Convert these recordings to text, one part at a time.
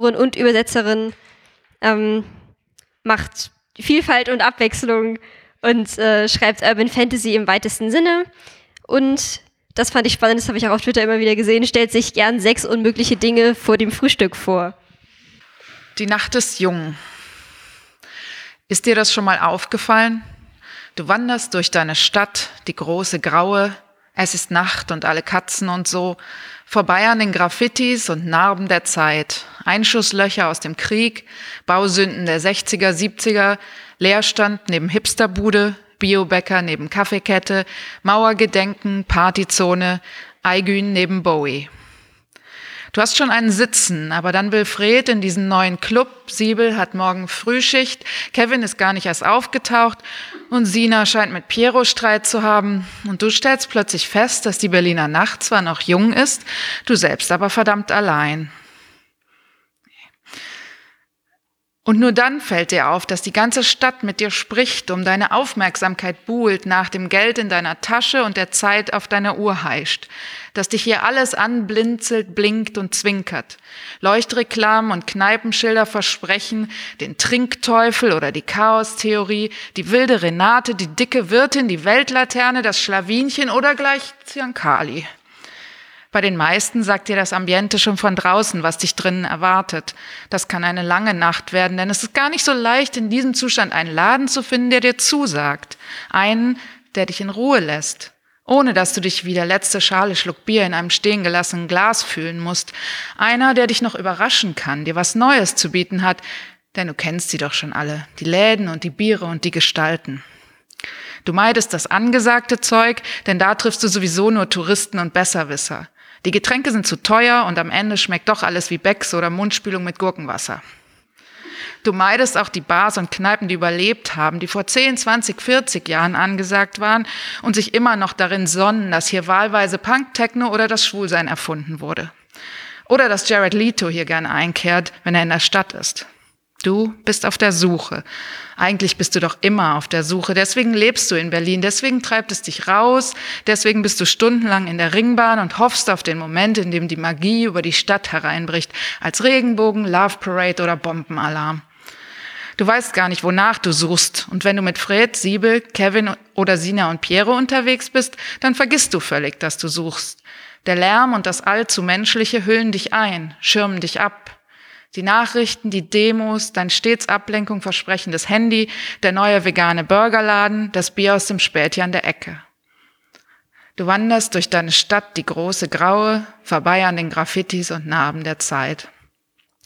und Übersetzerin, ähm, macht Vielfalt und Abwechslung und äh, schreibt Urban Fantasy im weitesten Sinne. Und das fand ich spannend, das habe ich auch auf Twitter immer wieder gesehen, stellt sich gern sechs unmögliche Dinge vor dem Frühstück vor. Die Nacht ist jung. Ist dir das schon mal aufgefallen? Du wanderst durch deine Stadt, die große graue, es ist Nacht und alle Katzen und so, vorbei an den Graffitis und Narben der Zeit, Einschusslöcher aus dem Krieg, Bausünden der 60er, 70er, Leerstand neben Hipsterbude, Biobäcker neben Kaffeekette, Mauergedenken, Partyzone, Aigün neben Bowie. Du hast schon einen Sitzen, aber dann will Fred in diesen neuen Club. Siebel hat morgen Frühschicht. Kevin ist gar nicht erst aufgetaucht. Und Sina scheint mit Piero Streit zu haben. Und du stellst plötzlich fest, dass die Berliner Nacht zwar noch jung ist, du selbst aber verdammt allein. Und nur dann fällt dir auf, dass die ganze Stadt mit dir spricht, um deine Aufmerksamkeit buhlt, nach dem Geld in deiner Tasche und der Zeit auf deiner Uhr heischt. Dass dich hier alles anblinzelt, blinkt und zwinkert. Leuchtreklamen und Kneipenschilder versprechen, den Trinkteufel oder die Chaostheorie, die wilde Renate, die dicke Wirtin, die Weltlaterne, das Schlawinchen oder gleich Ziankali. Bei den meisten sagt dir das Ambiente schon von draußen, was dich drinnen erwartet. Das kann eine lange Nacht werden, denn es ist gar nicht so leicht, in diesem Zustand einen Laden zu finden, der dir zusagt. Einen, der dich in Ruhe lässt. Ohne dass du dich wie der letzte Schale Schluck Bier in einem stehen gelassenen Glas fühlen musst. Einer, der dich noch überraschen kann, dir was Neues zu bieten hat, denn du kennst sie doch schon alle, die Läden und die Biere und die Gestalten. Du meidest das angesagte Zeug, denn da triffst du sowieso nur Touristen und Besserwisser. Die Getränke sind zu teuer und am Ende schmeckt doch alles wie Becks oder Mundspülung mit Gurkenwasser. Du meidest auch die Bars und Kneipen, die überlebt haben, die vor 10, 20, 40 Jahren angesagt waren und sich immer noch darin sonnen, dass hier wahlweise Punk, Techno oder das Schwulsein erfunden wurde. Oder dass Jared Leto hier gerne einkehrt, wenn er in der Stadt ist. Du bist auf der Suche. Eigentlich bist du doch immer auf der Suche. Deswegen lebst du in Berlin. Deswegen treibt es dich raus. Deswegen bist du stundenlang in der Ringbahn und hoffst auf den Moment, in dem die Magie über die Stadt hereinbricht. Als Regenbogen, Love Parade oder Bombenalarm. Du weißt gar nicht, wonach du suchst. Und wenn du mit Fred, Siebel, Kevin oder Sina und Piero unterwegs bist, dann vergisst du völlig, dass du suchst. Der Lärm und das allzu Menschliche hüllen dich ein, schirmen dich ab. Die Nachrichten, die Demos, dein stets Ablenkung versprechendes Handy, der neue vegane Burgerladen, das Bier aus dem Späti an der Ecke. Du wanderst durch deine Stadt, die große Graue, vorbei an den Graffitis und Narben der Zeit.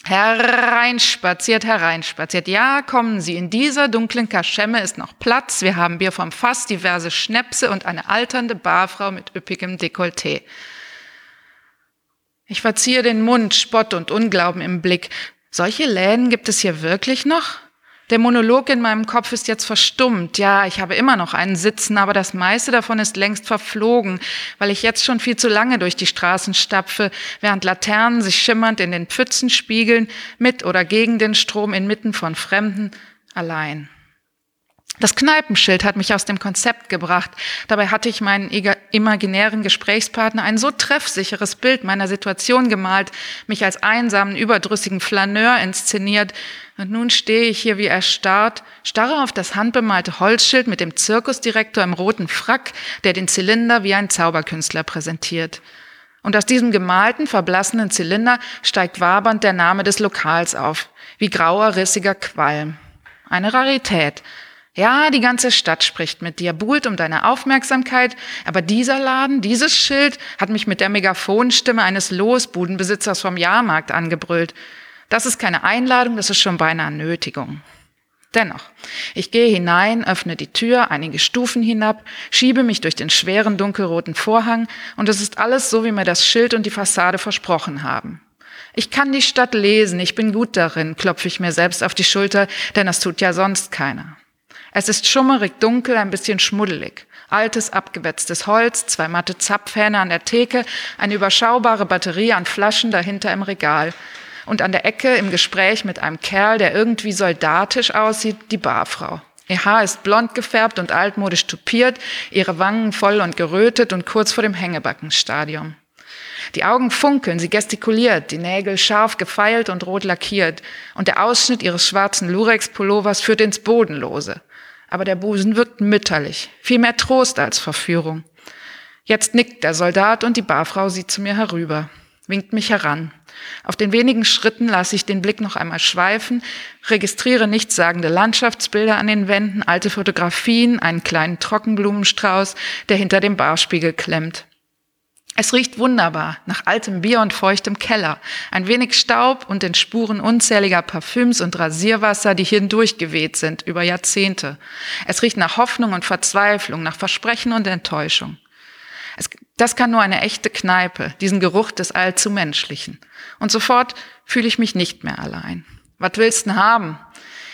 Hereinspaziert, hereinspaziert. Ja, kommen Sie. In dieser dunklen Kaschemme ist noch Platz. Wir haben Bier vom Fass, diverse Schnäpse und eine alternde Barfrau mit üppigem Dekolleté. Ich verziehe den Mund, Spott und Unglauben im Blick. Solche Läden gibt es hier wirklich noch? Der Monolog in meinem Kopf ist jetzt verstummt. Ja, ich habe immer noch einen Sitzen, aber das meiste davon ist längst verflogen, weil ich jetzt schon viel zu lange durch die Straßen stapfe, während Laternen sich schimmernd in den Pfützen spiegeln, mit oder gegen den Strom inmitten von Fremden, allein. Das Kneipenschild hat mich aus dem Konzept gebracht. Dabei hatte ich meinen imaginären Gesprächspartner ein so treffsicheres Bild meiner Situation gemalt, mich als einsamen, überdrüssigen Flaneur inszeniert. Und nun stehe ich hier wie erstarrt, starre auf das handbemalte Holzschild mit dem Zirkusdirektor im roten Frack, der den Zylinder wie ein Zauberkünstler präsentiert. Und aus diesem gemalten, verblassenen Zylinder steigt wabernd der Name des Lokals auf, wie grauer, rissiger Qualm. Eine Rarität, ja, die ganze Stadt spricht mit dir, buhlt um deine Aufmerksamkeit, aber dieser Laden, dieses Schild hat mich mit der Megafonstimme eines Losbudenbesitzers vom Jahrmarkt angebrüllt. Das ist keine Einladung, das ist schon beinahe Nötigung. Dennoch, ich gehe hinein, öffne die Tür, einige Stufen hinab, schiebe mich durch den schweren dunkelroten Vorhang und es ist alles so, wie mir das Schild und die Fassade versprochen haben. Ich kann die Stadt lesen, ich bin gut darin, klopfe ich mir selbst auf die Schulter, denn das tut ja sonst keiner. Es ist schummerig dunkel, ein bisschen schmuddelig. Altes, abgewetztes Holz, zwei matte Zapfhähne an der Theke, eine überschaubare Batterie an Flaschen dahinter im Regal. Und an der Ecke im Gespräch mit einem Kerl, der irgendwie soldatisch aussieht, die Barfrau. Ihr Haar ist blond gefärbt und altmodisch tupiert, ihre Wangen voll und gerötet und kurz vor dem Hängebackenstadium. Die Augen funkeln, sie gestikuliert, die Nägel scharf gefeilt und rot lackiert. Und der Ausschnitt ihres schwarzen Lurex-Pullovers führt ins Bodenlose. Aber der Busen wirkt mütterlich, viel mehr Trost als Verführung. Jetzt nickt der Soldat und die Barfrau sieht zu mir herüber, winkt mich heran. Auf den wenigen Schritten lasse ich den Blick noch einmal schweifen, registriere nichtssagende Landschaftsbilder an den Wänden, alte Fotografien, einen kleinen Trockenblumenstrauß, der hinter dem Barspiegel klemmt. Es riecht wunderbar nach altem Bier und feuchtem Keller, ein wenig Staub und den Spuren unzähliger Parfüms und Rasierwasser, die hindurchgeweht sind über Jahrzehnte. Es riecht nach Hoffnung und Verzweiflung, nach Versprechen und Enttäuschung. Es, das kann nur eine echte Kneipe, diesen Geruch des allzu Menschlichen. Und sofort fühle ich mich nicht mehr allein. Was willst du haben?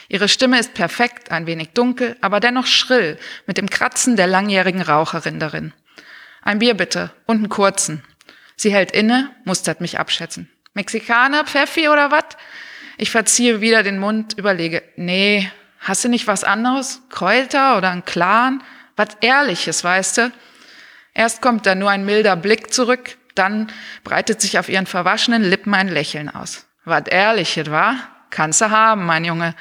Ihre Stimme ist perfekt, ein wenig dunkel, aber dennoch schrill, mit dem Kratzen der langjährigen Raucherin darin. Ein Bier bitte und einen kurzen. Sie hält inne, mustert mich abschätzen. Mexikaner, Pfeffi oder was? Ich verziehe wieder den Mund, überlege, nee, hast du nicht was anderes? Kräuter oder ein Clan? Was Ehrliches, weißt du? Erst kommt da nur ein milder Blick zurück, dann breitet sich auf ihren verwaschenen Lippen ein Lächeln aus. Was Ehrliches, war? Kannst du haben, mein Junge.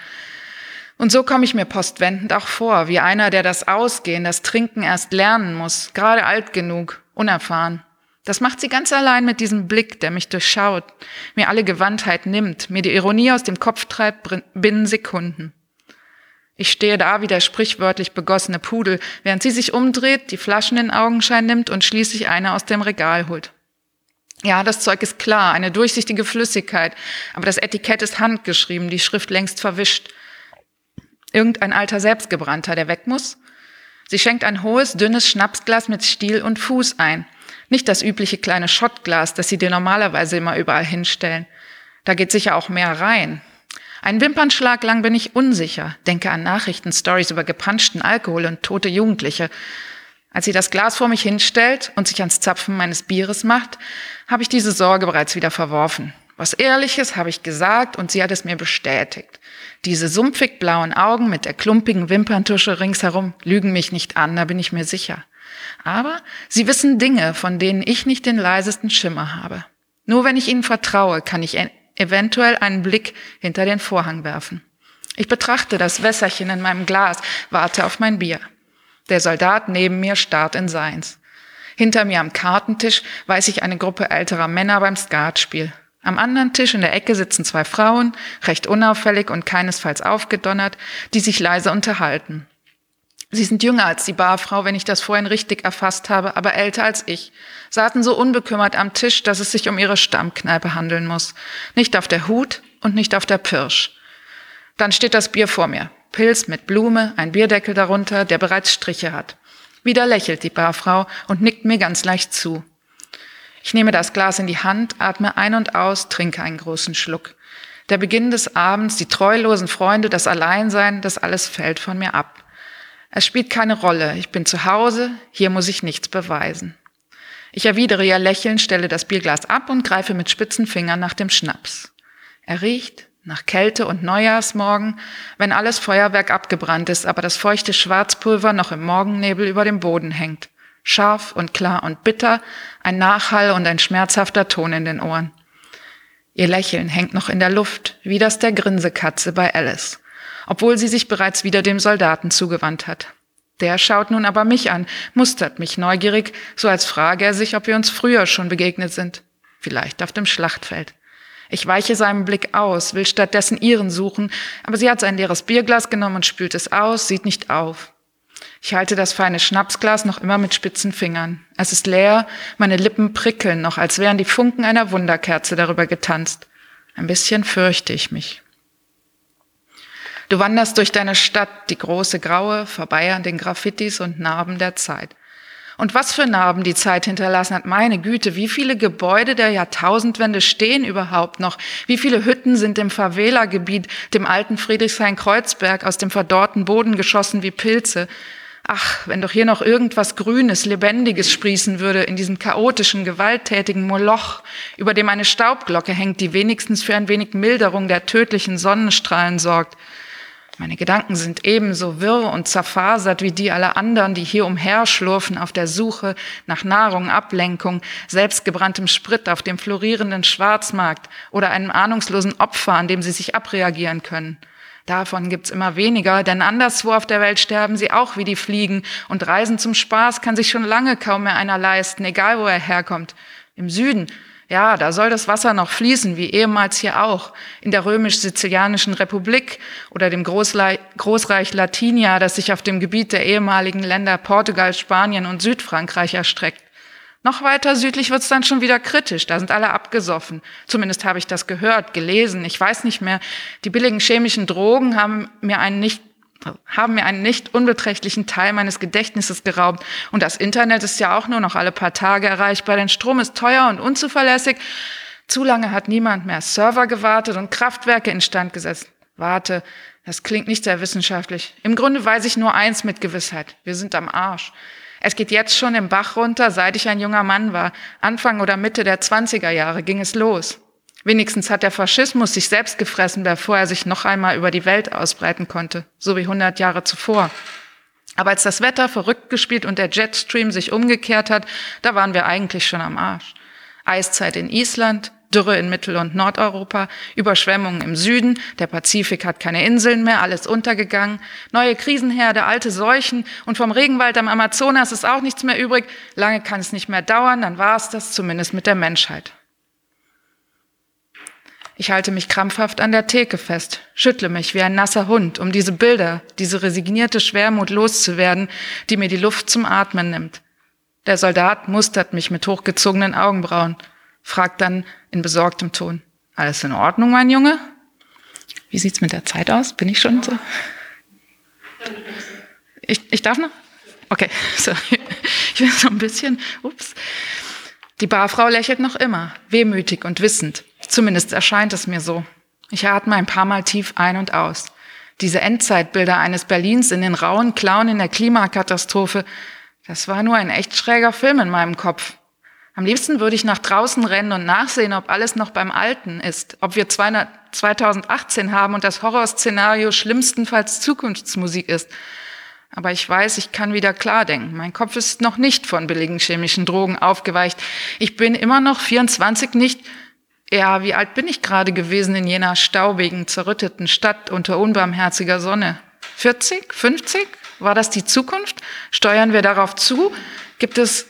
Und so komme ich mir postwendend auch vor, wie einer, der das Ausgehen, das Trinken erst lernen muss, gerade alt genug, unerfahren. Das macht sie ganz allein mit diesem Blick, der mich durchschaut, mir alle Gewandtheit nimmt, mir die Ironie aus dem Kopf treibt binnen Sekunden. Ich stehe da wie der sprichwörtlich begossene Pudel, während sie sich umdreht, die Flaschen in Augenschein nimmt und schließlich eine aus dem Regal holt. Ja, das Zeug ist klar, eine durchsichtige Flüssigkeit, aber das Etikett ist handgeschrieben, die Schrift längst verwischt. Irgendein alter Selbstgebrannter, der weg muss? Sie schenkt ein hohes, dünnes Schnapsglas mit Stiel und Fuß ein. Nicht das übliche kleine Schottglas, das sie dir normalerweise immer überall hinstellen. Da geht sicher auch mehr rein. Ein Wimpernschlag lang bin ich unsicher, denke an Nachrichtenstories über gepanschten Alkohol und tote Jugendliche. Als sie das Glas vor mich hinstellt und sich ans Zapfen meines Bieres macht, habe ich diese Sorge bereits wieder verworfen. Was Ehrliches habe ich gesagt und sie hat es mir bestätigt. Diese sumpfig blauen Augen mit der klumpigen Wimperntusche ringsherum lügen mich nicht an, da bin ich mir sicher. Aber sie wissen Dinge, von denen ich nicht den leisesten Schimmer habe. Nur wenn ich ihnen vertraue, kann ich eventuell einen Blick hinter den Vorhang werfen. Ich betrachte das Wässerchen in meinem Glas, warte auf mein Bier. Der Soldat neben mir starrt in seins. Hinter mir am Kartentisch weiß ich eine Gruppe älterer Männer beim Skatspiel. Am anderen Tisch in der Ecke sitzen zwei Frauen, recht unauffällig und keinesfalls aufgedonnert, die sich leise unterhalten. Sie sind jünger als die Barfrau, wenn ich das vorhin richtig erfasst habe, aber älter als ich. Saßen so unbekümmert am Tisch, dass es sich um ihre Stammkneipe handeln muss. Nicht auf der Hut und nicht auf der Pirsch. Dann steht das Bier vor mir. Pilz mit Blume, ein Bierdeckel darunter, der bereits Striche hat. Wieder lächelt die Barfrau und nickt mir ganz leicht zu. Ich nehme das Glas in die Hand, atme ein und aus, trinke einen großen Schluck. Der Beginn des Abends, die treulosen Freunde, das Alleinsein, das alles fällt von mir ab. Es spielt keine Rolle. Ich bin zu Hause, hier muss ich nichts beweisen. Ich erwidere ihr Lächeln, stelle das Bierglas ab und greife mit spitzen Fingern nach dem Schnaps. Er riecht nach Kälte und Neujahrsmorgen, wenn alles Feuerwerk abgebrannt ist, aber das feuchte Schwarzpulver noch im Morgennebel über dem Boden hängt. Scharf und klar und bitter, ein Nachhall und ein schmerzhafter Ton in den Ohren. Ihr Lächeln hängt noch in der Luft, wie das der Grinsekatze bei Alice obwohl sie sich bereits wieder dem Soldaten zugewandt hat. Der schaut nun aber mich an, mustert mich neugierig, so als frage er sich, ob wir uns früher schon begegnet sind. Vielleicht auf dem Schlachtfeld. Ich weiche seinem Blick aus, will stattdessen ihren suchen, aber sie hat sein leeres Bierglas genommen und spült es aus, sieht nicht auf. Ich halte das feine Schnapsglas noch immer mit spitzen Fingern. Es ist leer, meine Lippen prickeln noch, als wären die Funken einer Wunderkerze darüber getanzt. Ein bisschen fürchte ich mich. Du wanderst durch deine Stadt, die große Graue, vorbei an den Graffitis und Narben der Zeit. Und was für Narben die Zeit hinterlassen hat, meine Güte, wie viele Gebäude der Jahrtausendwende stehen überhaupt noch? Wie viele Hütten sind im Favela-Gebiet, dem alten Friedrichshain-Kreuzberg, aus dem verdorrten Boden geschossen wie Pilze? Ach, wenn doch hier noch irgendwas Grünes, Lebendiges sprießen würde in diesem chaotischen, gewalttätigen Moloch, über dem eine Staubglocke hängt, die wenigstens für ein wenig Milderung der tödlichen Sonnenstrahlen sorgt. Meine Gedanken sind ebenso wirr und zerfasert wie die aller anderen, die hier umherschlurfen auf der Suche nach Nahrung, Ablenkung, selbstgebranntem Sprit auf dem florierenden Schwarzmarkt oder einem ahnungslosen Opfer, an dem sie sich abreagieren können. Davon gibt's immer weniger, denn anderswo auf der Welt sterben sie auch wie die Fliegen und Reisen zum Spaß kann sich schon lange kaum mehr einer leisten, egal wo er herkommt. Im Süden ja, da soll das Wasser noch fließen, wie ehemals hier auch, in der römisch-sizilianischen Republik oder dem Großreich Latinia, das sich auf dem Gebiet der ehemaligen Länder Portugal, Spanien und Südfrankreich erstreckt. Noch weiter südlich wird's dann schon wieder kritisch, da sind alle abgesoffen. Zumindest habe ich das gehört, gelesen, ich weiß nicht mehr. Die billigen chemischen Drogen haben mir einen nicht haben mir einen nicht unbeträchtlichen Teil meines Gedächtnisses geraubt. Und das Internet ist ja auch nur noch alle paar Tage erreichbar, denn Strom ist teuer und unzuverlässig. Zu lange hat niemand mehr Server gewartet und Kraftwerke instand gesetzt. Warte, das klingt nicht sehr wissenschaftlich. Im Grunde weiß ich nur eins mit Gewissheit. Wir sind am Arsch. Es geht jetzt schon im Bach runter, seit ich ein junger Mann war. Anfang oder Mitte der 20er Jahre ging es los. Wenigstens hat der Faschismus sich selbst gefressen, bevor er sich noch einmal über die Welt ausbreiten konnte, so wie 100 Jahre zuvor. Aber als das Wetter verrückt gespielt und der Jetstream sich umgekehrt hat, da waren wir eigentlich schon am Arsch. Eiszeit in Island, Dürre in Mittel- und Nordeuropa, Überschwemmungen im Süden, der Pazifik hat keine Inseln mehr, alles untergegangen, neue Krisenherde, alte Seuchen und vom Regenwald am Amazonas ist auch nichts mehr übrig. Lange kann es nicht mehr dauern, dann war es das zumindest mit der Menschheit. Ich halte mich krampfhaft an der Theke fest, schüttle mich wie ein nasser Hund, um diese Bilder, diese resignierte Schwermut loszuwerden, die mir die Luft zum Atmen nimmt. Der Soldat mustert mich mit hochgezogenen Augenbrauen, fragt dann in besorgtem Ton, alles in Ordnung, mein Junge? Wie sieht's mit der Zeit aus? Bin ich schon so? Ich, ich darf noch? Okay, so. Ich bin so ein bisschen, ups. Die Barfrau lächelt noch immer, wehmütig und wissend. Zumindest erscheint es mir so. Ich atme ein paar Mal tief ein und aus. Diese Endzeitbilder eines Berlins in den rauen Klauen in der Klimakatastrophe, das war nur ein echt schräger Film in meinem Kopf. Am liebsten würde ich nach draußen rennen und nachsehen, ob alles noch beim Alten ist, ob wir 2018 haben und das Horrorszenario schlimmstenfalls Zukunftsmusik ist. Aber ich weiß, ich kann wieder klar denken. Mein Kopf ist noch nicht von billigen chemischen Drogen aufgeweicht. Ich bin immer noch 24 nicht ja, wie alt bin ich gerade gewesen in jener staubigen, zerrütteten Stadt unter unbarmherziger Sonne? 40? 50? War das die Zukunft? Steuern wir darauf zu? Gibt es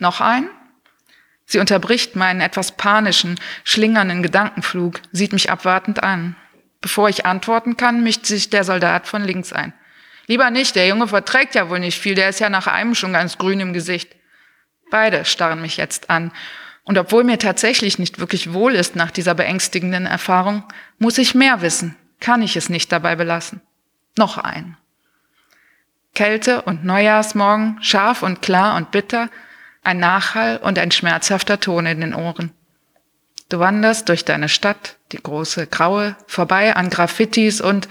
noch einen? Sie unterbricht meinen etwas panischen, schlingernden Gedankenflug, sieht mich abwartend an. Bevor ich antworten kann, mischt sich der Soldat von links ein. Lieber nicht, der Junge verträgt ja wohl nicht viel, der ist ja nach einem schon ganz grün im Gesicht. Beide starren mich jetzt an und obwohl mir tatsächlich nicht wirklich wohl ist nach dieser beängstigenden Erfahrung, muss ich mehr wissen, kann ich es nicht dabei belassen. Noch ein. Kälte und Neujahrsmorgen, scharf und klar und bitter, ein Nachhall und ein schmerzhafter Ton in den Ohren. Du wanderst durch deine Stadt, die große graue, vorbei an Graffitis und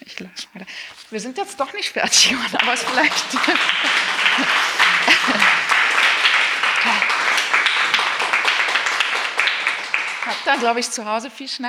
ich lasse weiter. Wir sind jetzt doch nicht fertig, aber es vielleicht Habt ihr, glaube ich, zu Hause viel schneller.